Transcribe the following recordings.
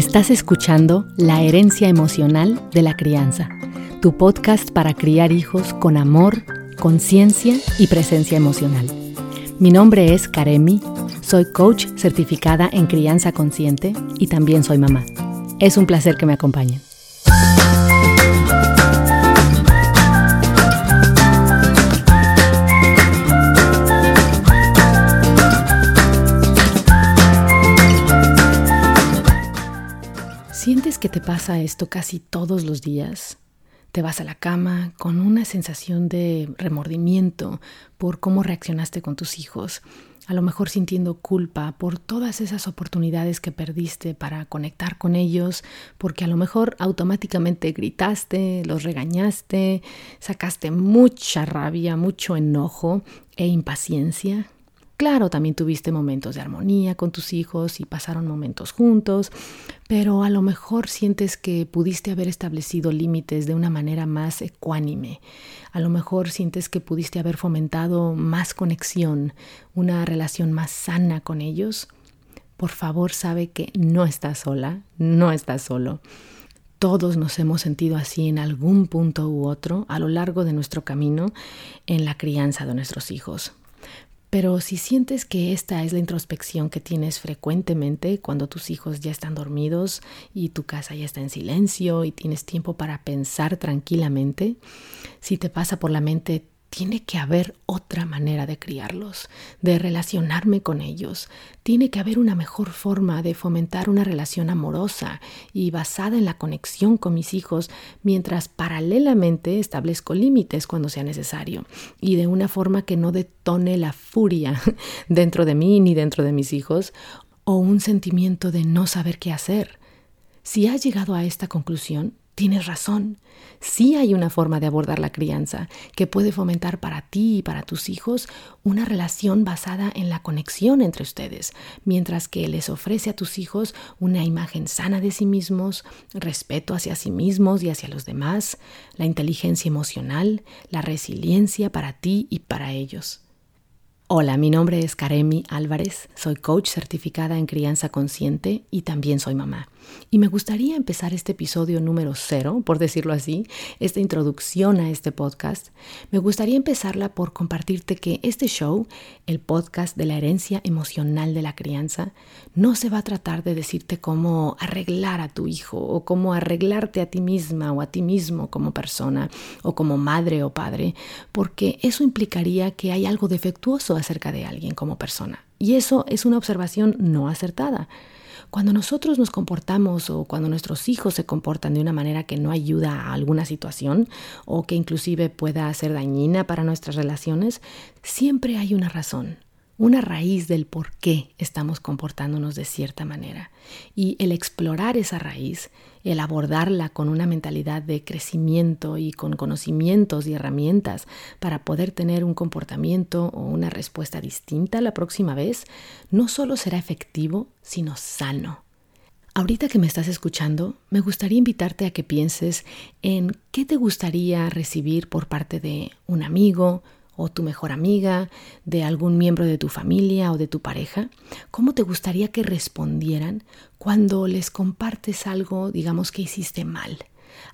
Estás escuchando La herencia emocional de la crianza, tu podcast para criar hijos con amor, conciencia y presencia emocional. Mi nombre es Karemi, soy coach certificada en crianza consciente y también soy mamá. Es un placer que me acompañen. Que te pasa esto casi todos los días? Te vas a la cama con una sensación de remordimiento por cómo reaccionaste con tus hijos, a lo mejor sintiendo culpa por todas esas oportunidades que perdiste para conectar con ellos, porque a lo mejor automáticamente gritaste, los regañaste, sacaste mucha rabia, mucho enojo e impaciencia. Claro, también tuviste momentos de armonía con tus hijos y pasaron momentos juntos, pero a lo mejor sientes que pudiste haber establecido límites de una manera más ecuánime. A lo mejor sientes que pudiste haber fomentado más conexión, una relación más sana con ellos. Por favor, sabe que no estás sola, no estás solo. Todos nos hemos sentido así en algún punto u otro a lo largo de nuestro camino en la crianza de nuestros hijos. Pero si sientes que esta es la introspección que tienes frecuentemente cuando tus hijos ya están dormidos y tu casa ya está en silencio y tienes tiempo para pensar tranquilamente, si te pasa por la mente tiene que haber otra manera de criarlos, de relacionarme con ellos. Tiene que haber una mejor forma de fomentar una relación amorosa y basada en la conexión con mis hijos, mientras paralelamente establezco límites cuando sea necesario y de una forma que no detone la furia dentro de mí ni dentro de mis hijos o un sentimiento de no saber qué hacer. Si has llegado a esta conclusión, Tienes razón. Sí hay una forma de abordar la crianza que puede fomentar para ti y para tus hijos una relación basada en la conexión entre ustedes, mientras que les ofrece a tus hijos una imagen sana de sí mismos, respeto hacia sí mismos y hacia los demás, la inteligencia emocional, la resiliencia para ti y para ellos. Hola, mi nombre es Karemi Álvarez, soy coach certificada en crianza consciente y también soy mamá. Y me gustaría empezar este episodio número cero, por decirlo así, esta introducción a este podcast. Me gustaría empezarla por compartirte que este show, el podcast de la herencia emocional de la crianza, no se va a tratar de decirte cómo arreglar a tu hijo o cómo arreglarte a ti misma o a ti mismo como persona o como madre o padre, porque eso implicaría que hay algo defectuoso acerca de alguien como persona. Y eso es una observación no acertada. Cuando nosotros nos comportamos o cuando nuestros hijos se comportan de una manera que no ayuda a alguna situación o que inclusive pueda ser dañina para nuestras relaciones, siempre hay una razón una raíz del por qué estamos comportándonos de cierta manera. Y el explorar esa raíz, el abordarla con una mentalidad de crecimiento y con conocimientos y herramientas para poder tener un comportamiento o una respuesta distinta la próxima vez, no solo será efectivo, sino sano. Ahorita que me estás escuchando, me gustaría invitarte a que pienses en qué te gustaría recibir por parte de un amigo, o tu mejor amiga, de algún miembro de tu familia o de tu pareja, ¿cómo te gustaría que respondieran cuando les compartes algo, digamos, que hiciste mal?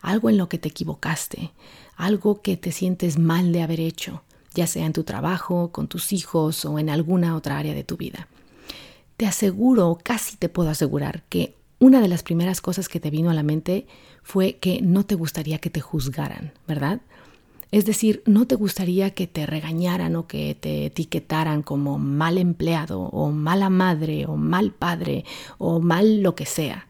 Algo en lo que te equivocaste, algo que te sientes mal de haber hecho, ya sea en tu trabajo, con tus hijos o en alguna otra área de tu vida. Te aseguro, casi te puedo asegurar, que una de las primeras cosas que te vino a la mente fue que no te gustaría que te juzgaran, ¿verdad? Es decir, no te gustaría que te regañaran o que te etiquetaran como mal empleado o mala madre o mal padre o mal lo que sea.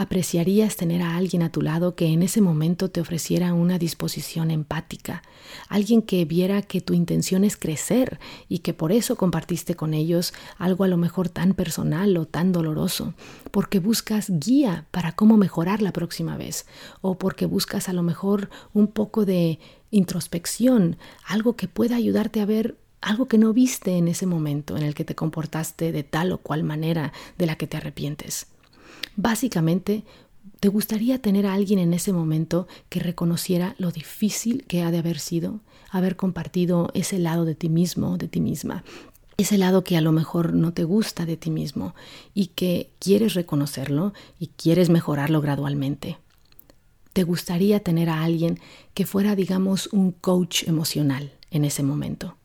Apreciarías tener a alguien a tu lado que en ese momento te ofreciera una disposición empática, alguien que viera que tu intención es crecer y que por eso compartiste con ellos algo a lo mejor tan personal o tan doloroso, porque buscas guía para cómo mejorar la próxima vez, o porque buscas a lo mejor un poco de introspección, algo que pueda ayudarte a ver algo que no viste en ese momento en el que te comportaste de tal o cual manera de la que te arrepientes. Básicamente, ¿te gustaría tener a alguien en ese momento que reconociera lo difícil que ha de haber sido haber compartido ese lado de ti mismo, de ti misma? ese lado que a lo mejor no te gusta de ti mismo y que quieres reconocerlo y quieres mejorarlo gradualmente. Te gustaría tener a alguien que fuera, digamos, un coach emocional en ese momento.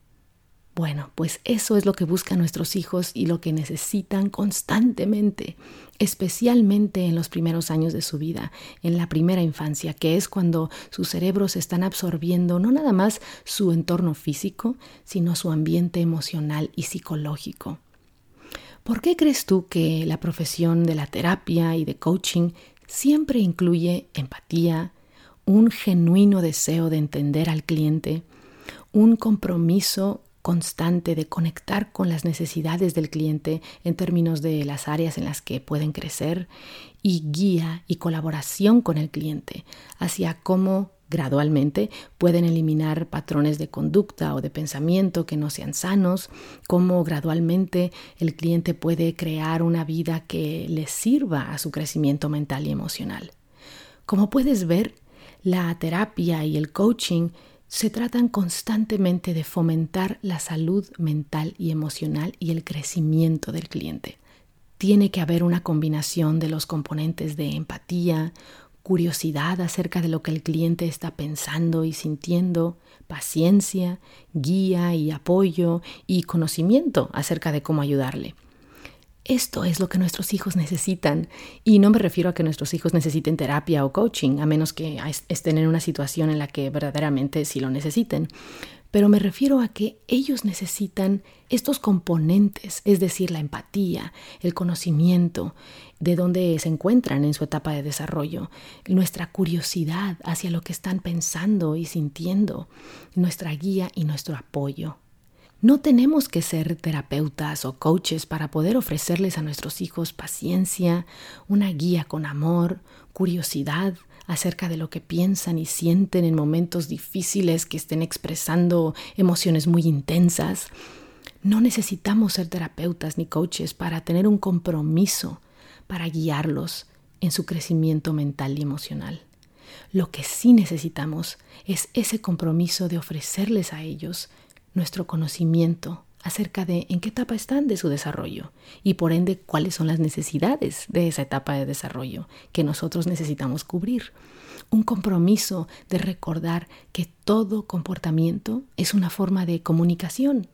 Bueno, pues eso es lo que buscan nuestros hijos y lo que necesitan constantemente, especialmente en los primeros años de su vida, en la primera infancia, que es cuando sus cerebros están absorbiendo no nada más su entorno físico, sino su ambiente emocional y psicológico. ¿Por qué crees tú que la profesión de la terapia y de coaching siempre incluye empatía, un genuino deseo de entender al cliente, un compromiso constante de conectar con las necesidades del cliente en términos de las áreas en las que pueden crecer y guía y colaboración con el cliente hacia cómo gradualmente pueden eliminar patrones de conducta o de pensamiento que no sean sanos, cómo gradualmente el cliente puede crear una vida que le sirva a su crecimiento mental y emocional. Como puedes ver, la terapia y el coaching se tratan constantemente de fomentar la salud mental y emocional y el crecimiento del cliente. Tiene que haber una combinación de los componentes de empatía, curiosidad acerca de lo que el cliente está pensando y sintiendo, paciencia, guía y apoyo y conocimiento acerca de cómo ayudarle. Esto es lo que nuestros hijos necesitan. Y no me refiero a que nuestros hijos necesiten terapia o coaching, a menos que estén en una situación en la que verdaderamente sí lo necesiten. Pero me refiero a que ellos necesitan estos componentes, es decir, la empatía, el conocimiento, de dónde se encuentran en su etapa de desarrollo, nuestra curiosidad hacia lo que están pensando y sintiendo, nuestra guía y nuestro apoyo. No tenemos que ser terapeutas o coaches para poder ofrecerles a nuestros hijos paciencia, una guía con amor, curiosidad acerca de lo que piensan y sienten en momentos difíciles que estén expresando emociones muy intensas. No necesitamos ser terapeutas ni coaches para tener un compromiso para guiarlos en su crecimiento mental y emocional. Lo que sí necesitamos es ese compromiso de ofrecerles a ellos nuestro conocimiento acerca de en qué etapa están de su desarrollo y por ende cuáles son las necesidades de esa etapa de desarrollo que nosotros necesitamos cubrir. Un compromiso de recordar que todo comportamiento es una forma de comunicación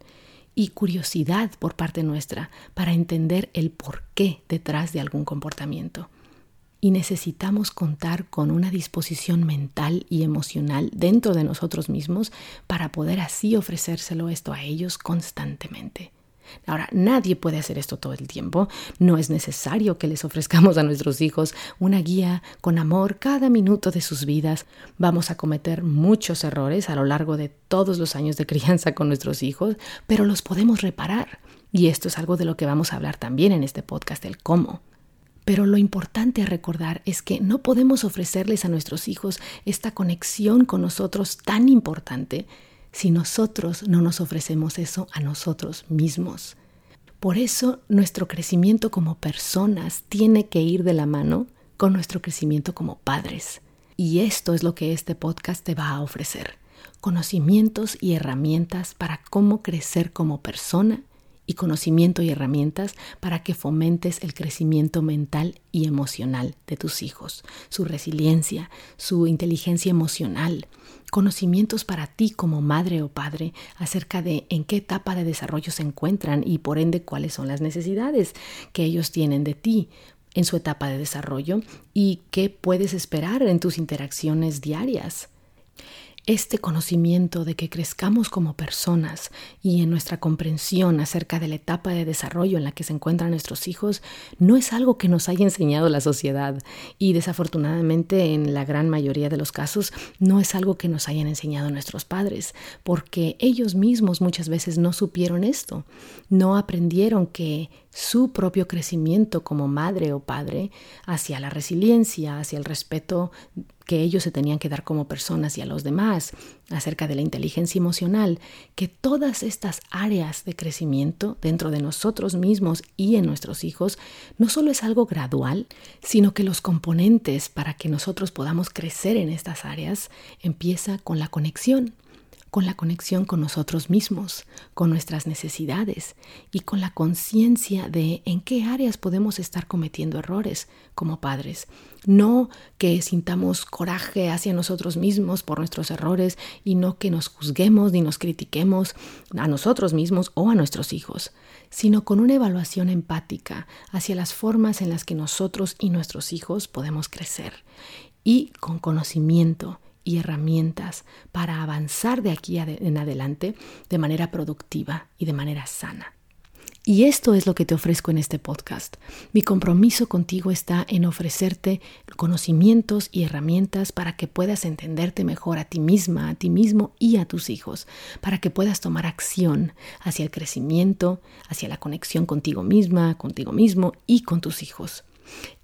y curiosidad por parte nuestra para entender el porqué detrás de algún comportamiento y necesitamos contar con una disposición mental y emocional dentro de nosotros mismos para poder así ofrecérselo esto a ellos constantemente. Ahora, nadie puede hacer esto todo el tiempo. No es necesario que les ofrezcamos a nuestros hijos una guía con amor cada minuto de sus vidas. Vamos a cometer muchos errores a lo largo de todos los años de crianza con nuestros hijos, pero los podemos reparar. Y esto es algo de lo que vamos a hablar también en este podcast, el cómo. Pero lo importante a recordar es que no podemos ofrecerles a nuestros hijos esta conexión con nosotros tan importante si nosotros no nos ofrecemos eso a nosotros mismos. Por eso nuestro crecimiento como personas tiene que ir de la mano con nuestro crecimiento como padres. Y esto es lo que este podcast te va a ofrecer. Conocimientos y herramientas para cómo crecer como persona y conocimiento y herramientas para que fomentes el crecimiento mental y emocional de tus hijos, su resiliencia, su inteligencia emocional, conocimientos para ti como madre o padre acerca de en qué etapa de desarrollo se encuentran y por ende cuáles son las necesidades que ellos tienen de ti en su etapa de desarrollo y qué puedes esperar en tus interacciones diarias. Este conocimiento de que crezcamos como personas y en nuestra comprensión acerca de la etapa de desarrollo en la que se encuentran nuestros hijos no es algo que nos haya enseñado la sociedad. Y desafortunadamente en la gran mayoría de los casos no es algo que nos hayan enseñado nuestros padres porque ellos mismos muchas veces no supieron esto, no aprendieron que su propio crecimiento como madre o padre hacia la resiliencia, hacia el respeto que ellos se tenían que dar como personas y a los demás, acerca de la inteligencia emocional, que todas estas áreas de crecimiento dentro de nosotros mismos y en nuestros hijos no solo es algo gradual, sino que los componentes para que nosotros podamos crecer en estas áreas empieza con la conexión con la conexión con nosotros mismos, con nuestras necesidades y con la conciencia de en qué áreas podemos estar cometiendo errores como padres. No que sintamos coraje hacia nosotros mismos por nuestros errores y no que nos juzguemos ni nos critiquemos a nosotros mismos o a nuestros hijos, sino con una evaluación empática hacia las formas en las que nosotros y nuestros hijos podemos crecer y con conocimiento y herramientas para avanzar de aquí en adelante de manera productiva y de manera sana. Y esto es lo que te ofrezco en este podcast. Mi compromiso contigo está en ofrecerte conocimientos y herramientas para que puedas entenderte mejor a ti misma, a ti mismo y a tus hijos, para que puedas tomar acción hacia el crecimiento, hacia la conexión contigo misma, contigo mismo y con tus hijos.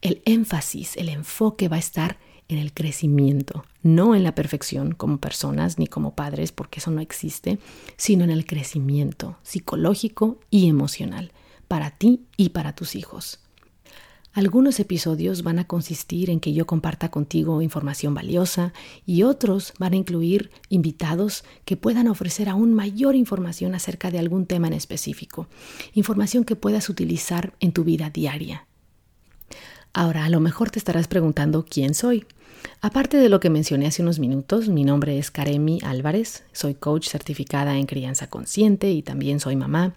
El énfasis, el enfoque va a estar en el crecimiento, no en la perfección como personas ni como padres, porque eso no existe, sino en el crecimiento psicológico y emocional para ti y para tus hijos. Algunos episodios van a consistir en que yo comparta contigo información valiosa y otros van a incluir invitados que puedan ofrecer aún mayor información acerca de algún tema en específico, información que puedas utilizar en tu vida diaria. Ahora, a lo mejor te estarás preguntando quién soy. Aparte de lo que mencioné hace unos minutos, mi nombre es Karemi Álvarez, soy coach certificada en crianza consciente y también soy mamá.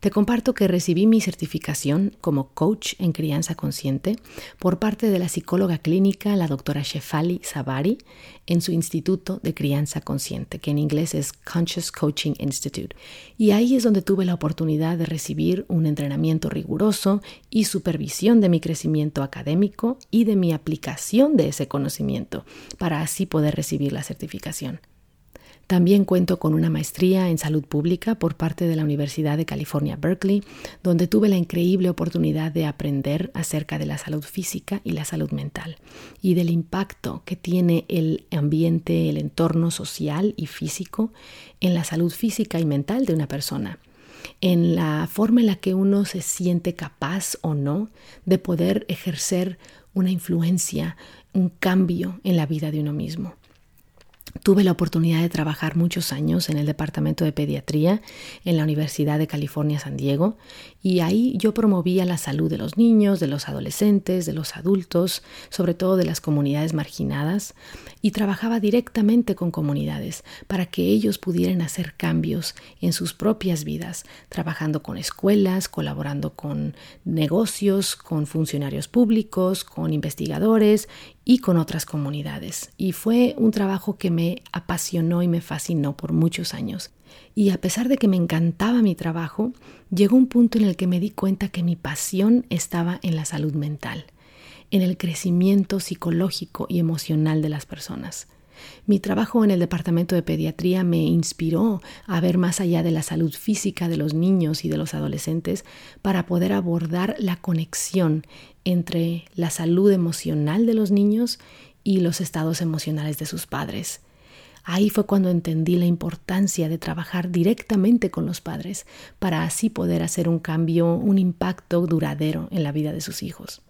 Te comparto que recibí mi certificación como coach en crianza consciente por parte de la psicóloga clínica, la doctora Shefali Sabari, en su Instituto de Crianza Consciente, que en inglés es Conscious Coaching Institute. Y ahí es donde tuve la oportunidad de recibir un entrenamiento riguroso y supervisión de mi crecimiento académico y de mi aplicación de ese conocimiento, para así poder recibir la certificación. También cuento con una maestría en salud pública por parte de la Universidad de California, Berkeley, donde tuve la increíble oportunidad de aprender acerca de la salud física y la salud mental y del impacto que tiene el ambiente, el entorno social y físico en la salud física y mental de una persona en la forma en la que uno se siente capaz o no de poder ejercer una influencia, un cambio en la vida de uno mismo. Tuve la oportunidad de trabajar muchos años en el Departamento de Pediatría en la Universidad de California, San Diego, y ahí yo promovía la salud de los niños, de los adolescentes, de los adultos, sobre todo de las comunidades marginadas, y trabajaba directamente con comunidades para que ellos pudieran hacer cambios en sus propias vidas, trabajando con escuelas, colaborando con negocios, con funcionarios públicos, con investigadores y con otras comunidades. Y fue un trabajo que me apasionó y me fascinó por muchos años. Y a pesar de que me encantaba mi trabajo, llegó un punto en el que me di cuenta que mi pasión estaba en la salud mental, en el crecimiento psicológico y emocional de las personas. Mi trabajo en el departamento de pediatría me inspiró a ver más allá de la salud física de los niños y de los adolescentes para poder abordar la conexión entre la salud emocional de los niños y los estados emocionales de sus padres. Ahí fue cuando entendí la importancia de trabajar directamente con los padres para así poder hacer un cambio, un impacto duradero en la vida de sus hijos.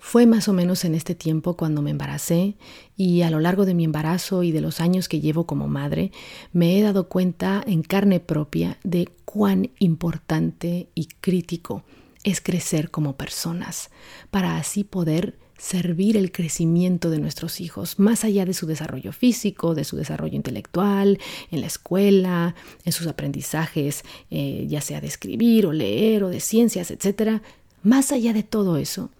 Fue más o menos en este tiempo cuando me embaracé y a lo largo de mi embarazo y de los años que llevo como madre me he dado cuenta en carne propia de cuán importante y crítico es crecer como personas para así poder servir el crecimiento de nuestros hijos, más allá de su desarrollo físico, de su desarrollo intelectual, en la escuela, en sus aprendizajes, eh, ya sea de escribir o leer o de ciencias, etc. Más allá de todo eso,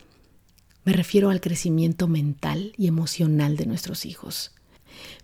me refiero al crecimiento mental y emocional de nuestros hijos.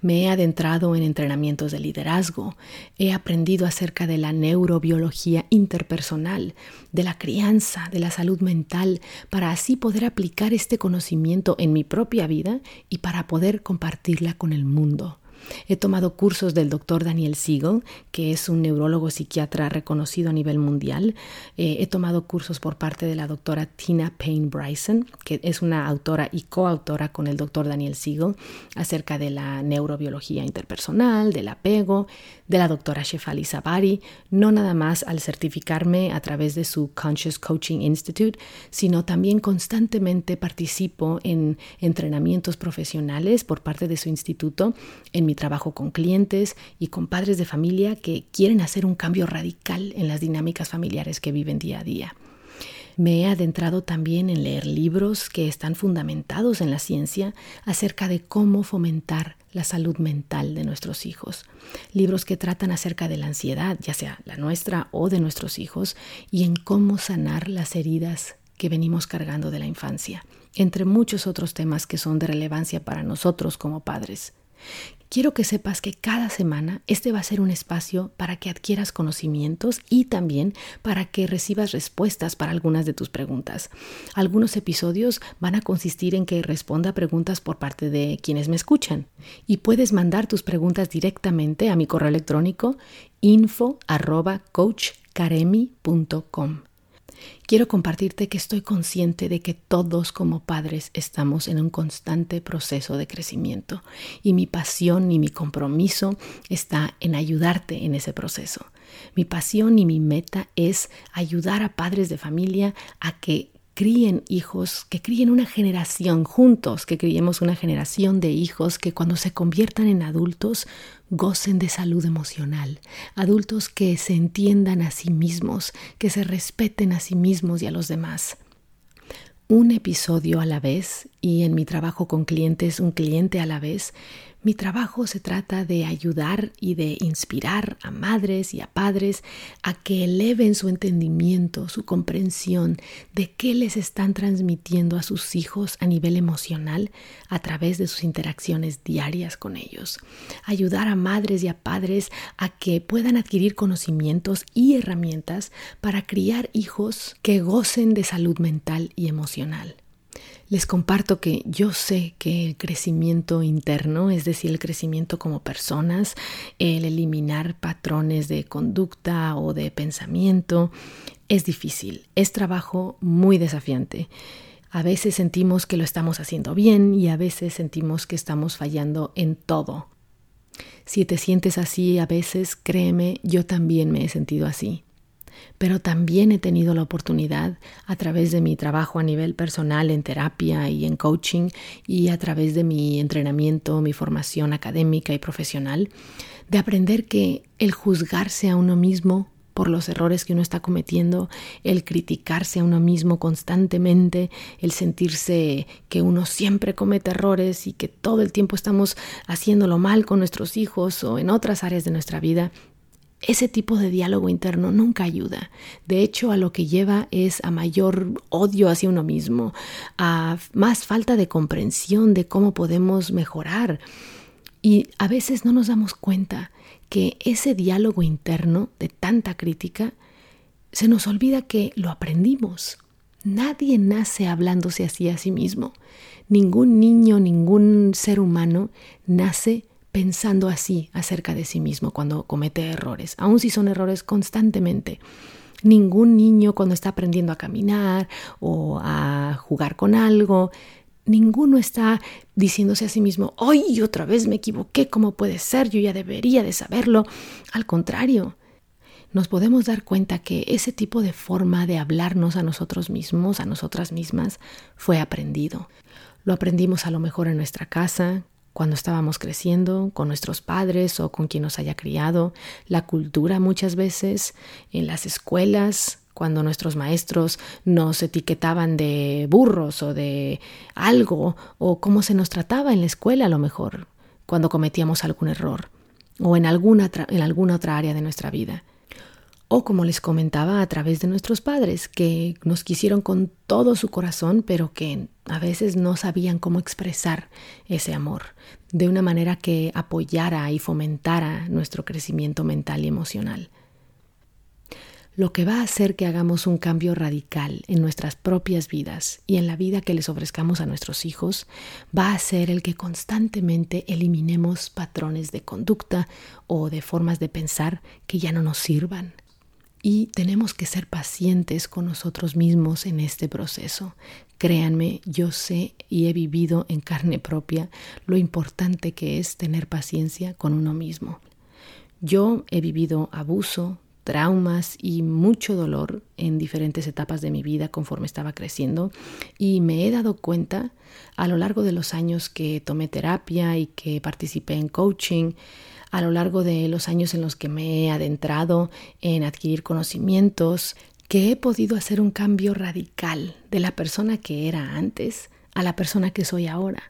Me he adentrado en entrenamientos de liderazgo, he aprendido acerca de la neurobiología interpersonal, de la crianza, de la salud mental, para así poder aplicar este conocimiento en mi propia vida y para poder compartirla con el mundo. He tomado cursos del doctor Daniel Siegel, que es un neurólogo psiquiatra reconocido a nivel mundial. Eh, he tomado cursos por parte de la doctora Tina Payne Bryson, que es una autora y coautora con el doctor Daniel Siegel acerca de la neurobiología interpersonal, del apego, de la doctora Shefali Sabari, no nada más al certificarme a través de su Conscious Coaching Institute, sino también constantemente participo en entrenamientos profesionales por parte de su instituto en mi trabajo con clientes y con padres de familia que quieren hacer un cambio radical en las dinámicas familiares que viven día a día. Me he adentrado también en leer libros que están fundamentados en la ciencia acerca de cómo fomentar la salud mental de nuestros hijos. Libros que tratan acerca de la ansiedad, ya sea la nuestra o de nuestros hijos, y en cómo sanar las heridas que venimos cargando de la infancia, entre muchos otros temas que son de relevancia para nosotros como padres. Quiero que sepas que cada semana este va a ser un espacio para que adquieras conocimientos y también para que recibas respuestas para algunas de tus preguntas. Algunos episodios van a consistir en que responda preguntas por parte de quienes me escuchan y puedes mandar tus preguntas directamente a mi correo electrónico info Quiero compartirte que estoy consciente de que todos como padres estamos en un constante proceso de crecimiento y mi pasión y mi compromiso está en ayudarte en ese proceso. Mi pasión y mi meta es ayudar a padres de familia a que críen hijos, que críen una generación juntos, que criemos una generación de hijos que cuando se conviertan en adultos gocen de salud emocional, adultos que se entiendan a sí mismos, que se respeten a sí mismos y a los demás. Un episodio a la vez y en mi trabajo con clientes un cliente a la vez mi trabajo se trata de ayudar y de inspirar a madres y a padres a que eleven su entendimiento, su comprensión de qué les están transmitiendo a sus hijos a nivel emocional a través de sus interacciones diarias con ellos. Ayudar a madres y a padres a que puedan adquirir conocimientos y herramientas para criar hijos que gocen de salud mental y emocional. Les comparto que yo sé que el crecimiento interno, es decir, el crecimiento como personas, el eliminar patrones de conducta o de pensamiento, es difícil, es trabajo muy desafiante. A veces sentimos que lo estamos haciendo bien y a veces sentimos que estamos fallando en todo. Si te sientes así a veces, créeme, yo también me he sentido así pero también he tenido la oportunidad a través de mi trabajo a nivel personal en terapia y en coaching y a través de mi entrenamiento, mi formación académica y profesional, de aprender que el juzgarse a uno mismo por los errores que uno está cometiendo, el criticarse a uno mismo constantemente, el sentirse que uno siempre comete errores y que todo el tiempo estamos haciéndolo mal con nuestros hijos o en otras áreas de nuestra vida, ese tipo de diálogo interno nunca ayuda. De hecho, a lo que lleva es a mayor odio hacia uno mismo, a más falta de comprensión de cómo podemos mejorar. Y a veces no nos damos cuenta que ese diálogo interno de tanta crítica, se nos olvida que lo aprendimos. Nadie nace hablándose así a sí mismo. Ningún niño, ningún ser humano nace pensando así acerca de sí mismo cuando comete errores, aun si son errores constantemente. Ningún niño cuando está aprendiendo a caminar o a jugar con algo, ninguno está diciéndose a sí mismo, hoy otra vez me equivoqué, ¿cómo puede ser? Yo ya debería de saberlo. Al contrario, nos podemos dar cuenta que ese tipo de forma de hablarnos a nosotros mismos, a nosotras mismas, fue aprendido. Lo aprendimos a lo mejor en nuestra casa, cuando estábamos creciendo, con nuestros padres o con quien nos haya criado, la cultura muchas veces, en las escuelas, cuando nuestros maestros nos etiquetaban de burros o de algo, o cómo se nos trataba en la escuela a lo mejor, cuando cometíamos algún error, o en alguna, en alguna otra área de nuestra vida o como les comentaba a través de nuestros padres, que nos quisieron con todo su corazón, pero que a veces no sabían cómo expresar ese amor de una manera que apoyara y fomentara nuestro crecimiento mental y emocional. Lo que va a hacer que hagamos un cambio radical en nuestras propias vidas y en la vida que les ofrezcamos a nuestros hijos va a ser el que constantemente eliminemos patrones de conducta o de formas de pensar que ya no nos sirvan y tenemos que ser pacientes con nosotros mismos en este proceso. Créanme, yo sé y he vivido en carne propia lo importante que es tener paciencia con uno mismo. Yo he vivido abuso, traumas y mucho dolor en diferentes etapas de mi vida conforme estaba creciendo y me he dado cuenta a lo largo de los años que tomé terapia y que participé en coaching, a lo largo de los años en los que me he adentrado en adquirir conocimientos, que he podido hacer un cambio radical de la persona que era antes a la persona que soy ahora.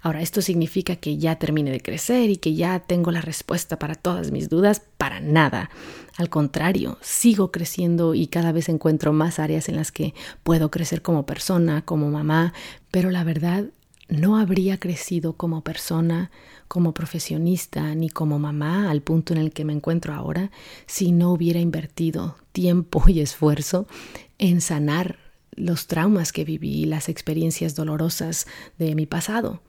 Ahora, ¿esto significa que ya termine de crecer y que ya tengo la respuesta para todas mis dudas? Para nada. Al contrario, sigo creciendo y cada vez encuentro más áreas en las que puedo crecer como persona, como mamá, pero la verdad no habría crecido como persona, como profesionista, ni como mamá al punto en el que me encuentro ahora si no hubiera invertido tiempo y esfuerzo en sanar los traumas que viví, las experiencias dolorosas de mi pasado.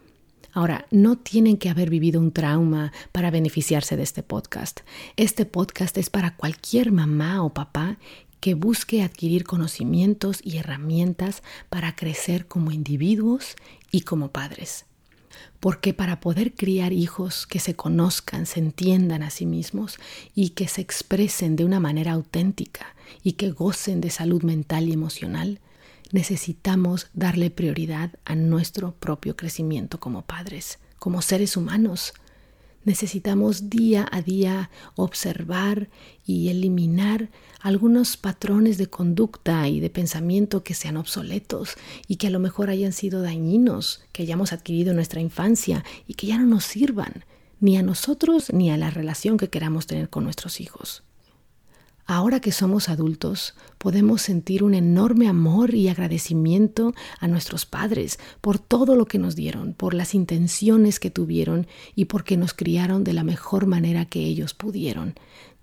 Ahora, no tienen que haber vivido un trauma para beneficiarse de este podcast. Este podcast es para cualquier mamá o papá que busque adquirir conocimientos y herramientas para crecer como individuos y como padres. Porque para poder criar hijos que se conozcan, se entiendan a sí mismos y que se expresen de una manera auténtica y que gocen de salud mental y emocional, necesitamos darle prioridad a nuestro propio crecimiento como padres, como seres humanos. Necesitamos día a día observar y eliminar algunos patrones de conducta y de pensamiento que sean obsoletos y que a lo mejor hayan sido dañinos, que hayamos adquirido en nuestra infancia y que ya no nos sirvan, ni a nosotros ni a la relación que queramos tener con nuestros hijos. Ahora que somos adultos, podemos sentir un enorme amor y agradecimiento a nuestros padres por todo lo que nos dieron, por las intenciones que tuvieron y porque nos criaron de la mejor manera que ellos pudieron,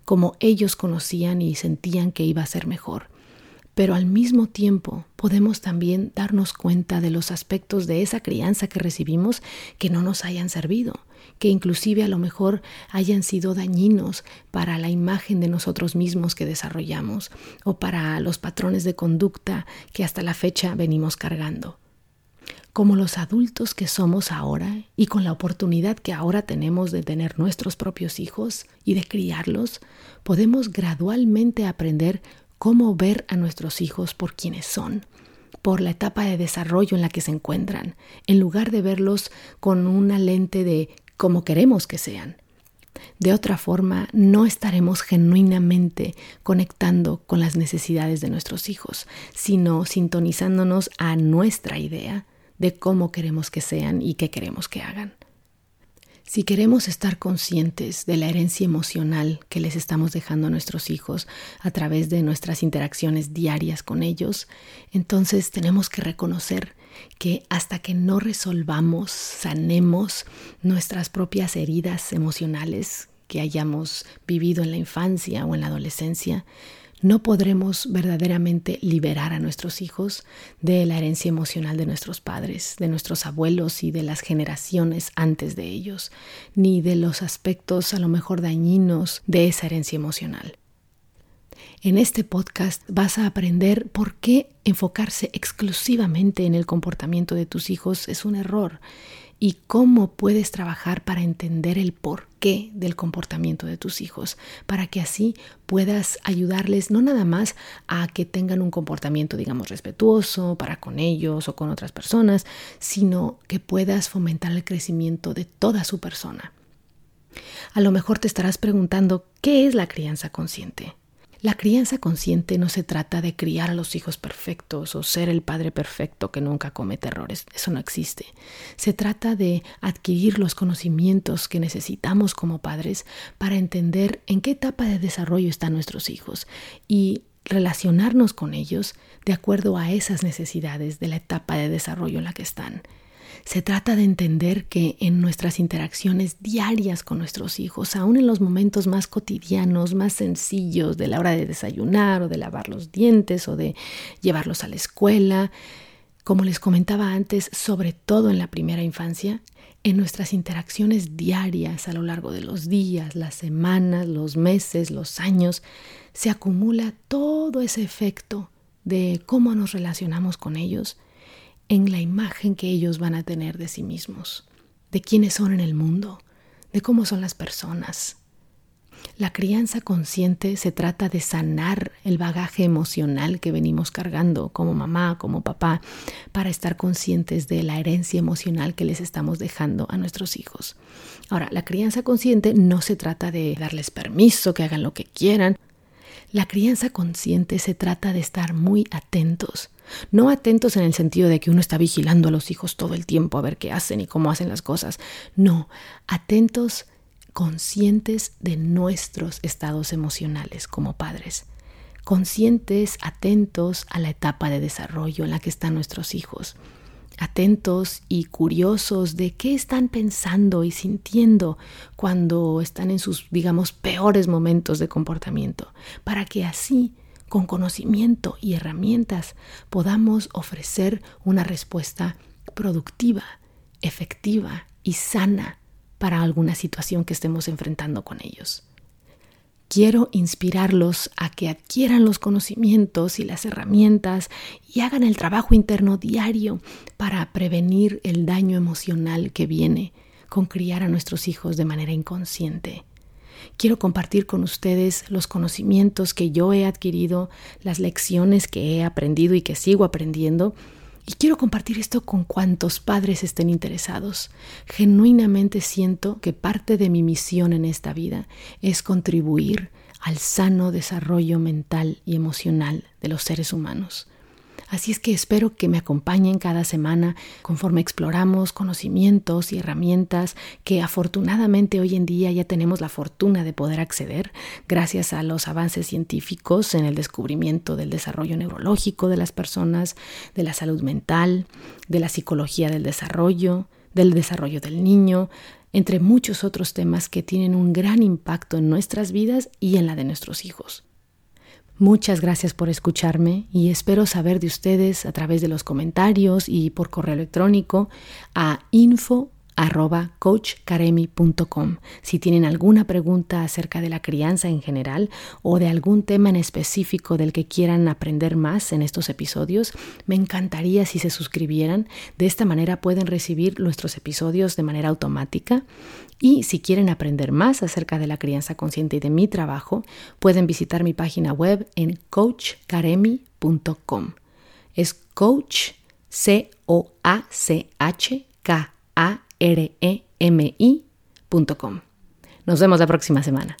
como ellos conocían y sentían que iba a ser mejor. Pero al mismo tiempo podemos también darnos cuenta de los aspectos de esa crianza que recibimos que no nos hayan servido que inclusive a lo mejor hayan sido dañinos para la imagen de nosotros mismos que desarrollamos o para los patrones de conducta que hasta la fecha venimos cargando. Como los adultos que somos ahora y con la oportunidad que ahora tenemos de tener nuestros propios hijos y de criarlos, podemos gradualmente aprender cómo ver a nuestros hijos por quienes son, por la etapa de desarrollo en la que se encuentran, en lugar de verlos con una lente de como queremos que sean. De otra forma, no estaremos genuinamente conectando con las necesidades de nuestros hijos, sino sintonizándonos a nuestra idea de cómo queremos que sean y qué queremos que hagan. Si queremos estar conscientes de la herencia emocional que les estamos dejando a nuestros hijos a través de nuestras interacciones diarias con ellos, entonces tenemos que reconocer que hasta que no resolvamos, sanemos nuestras propias heridas emocionales que hayamos vivido en la infancia o en la adolescencia, no podremos verdaderamente liberar a nuestros hijos de la herencia emocional de nuestros padres, de nuestros abuelos y de las generaciones antes de ellos, ni de los aspectos a lo mejor dañinos de esa herencia emocional. En este podcast vas a aprender por qué enfocarse exclusivamente en el comportamiento de tus hijos es un error y cómo puedes trabajar para entender el porqué del comportamiento de tus hijos, para que así puedas ayudarles no nada más a que tengan un comportamiento, digamos, respetuoso para con ellos o con otras personas, sino que puedas fomentar el crecimiento de toda su persona. A lo mejor te estarás preguntando, ¿qué es la crianza consciente? La crianza consciente no se trata de criar a los hijos perfectos o ser el padre perfecto que nunca comete errores, eso no existe. Se trata de adquirir los conocimientos que necesitamos como padres para entender en qué etapa de desarrollo están nuestros hijos y relacionarnos con ellos de acuerdo a esas necesidades de la etapa de desarrollo en la que están. Se trata de entender que en nuestras interacciones diarias con nuestros hijos, aún en los momentos más cotidianos, más sencillos, de la hora de desayunar o de lavar los dientes o de llevarlos a la escuela, como les comentaba antes, sobre todo en la primera infancia, en nuestras interacciones diarias a lo largo de los días, las semanas, los meses, los años, se acumula todo ese efecto de cómo nos relacionamos con ellos en la imagen que ellos van a tener de sí mismos, de quiénes son en el mundo, de cómo son las personas. La crianza consciente se trata de sanar el bagaje emocional que venimos cargando como mamá, como papá, para estar conscientes de la herencia emocional que les estamos dejando a nuestros hijos. Ahora, la crianza consciente no se trata de darles permiso, que hagan lo que quieran. La crianza consciente se trata de estar muy atentos. No atentos en el sentido de que uno está vigilando a los hijos todo el tiempo a ver qué hacen y cómo hacen las cosas. No, atentos conscientes de nuestros estados emocionales como padres, conscientes, atentos a la etapa de desarrollo en la que están nuestros hijos, atentos y curiosos de qué están pensando y sintiendo cuando están en sus, digamos, peores momentos de comportamiento, para que así, con conocimiento y herramientas, podamos ofrecer una respuesta productiva, efectiva y sana para alguna situación que estemos enfrentando con ellos. Quiero inspirarlos a que adquieran los conocimientos y las herramientas y hagan el trabajo interno diario para prevenir el daño emocional que viene con criar a nuestros hijos de manera inconsciente. Quiero compartir con ustedes los conocimientos que yo he adquirido, las lecciones que he aprendido y que sigo aprendiendo y quiero compartir esto con cuantos padres estén interesados. Genuinamente siento que parte de mi misión en esta vida es contribuir al sano desarrollo mental y emocional de los seres humanos. Así es que espero que me acompañen cada semana conforme exploramos conocimientos y herramientas que afortunadamente hoy en día ya tenemos la fortuna de poder acceder gracias a los avances científicos en el descubrimiento del desarrollo neurológico de las personas, de la salud mental, de la psicología del desarrollo, del desarrollo del niño, entre muchos otros temas que tienen un gran impacto en nuestras vidas y en la de nuestros hijos. Muchas gracias por escucharme y espero saber de ustedes a través de los comentarios y por correo electrónico a info. Si tienen alguna pregunta acerca de la crianza en general o de algún tema en específico del que quieran aprender más en estos episodios, me encantaría si se suscribieran. De esta manera pueden recibir nuestros episodios de manera automática. Y si quieren aprender más acerca de la crianza consciente y de mi trabajo, pueden visitar mi página web en coachcaremi.com. Es coach, C-O-A-C-H-K-A remi.com. Nos vemos la próxima semana.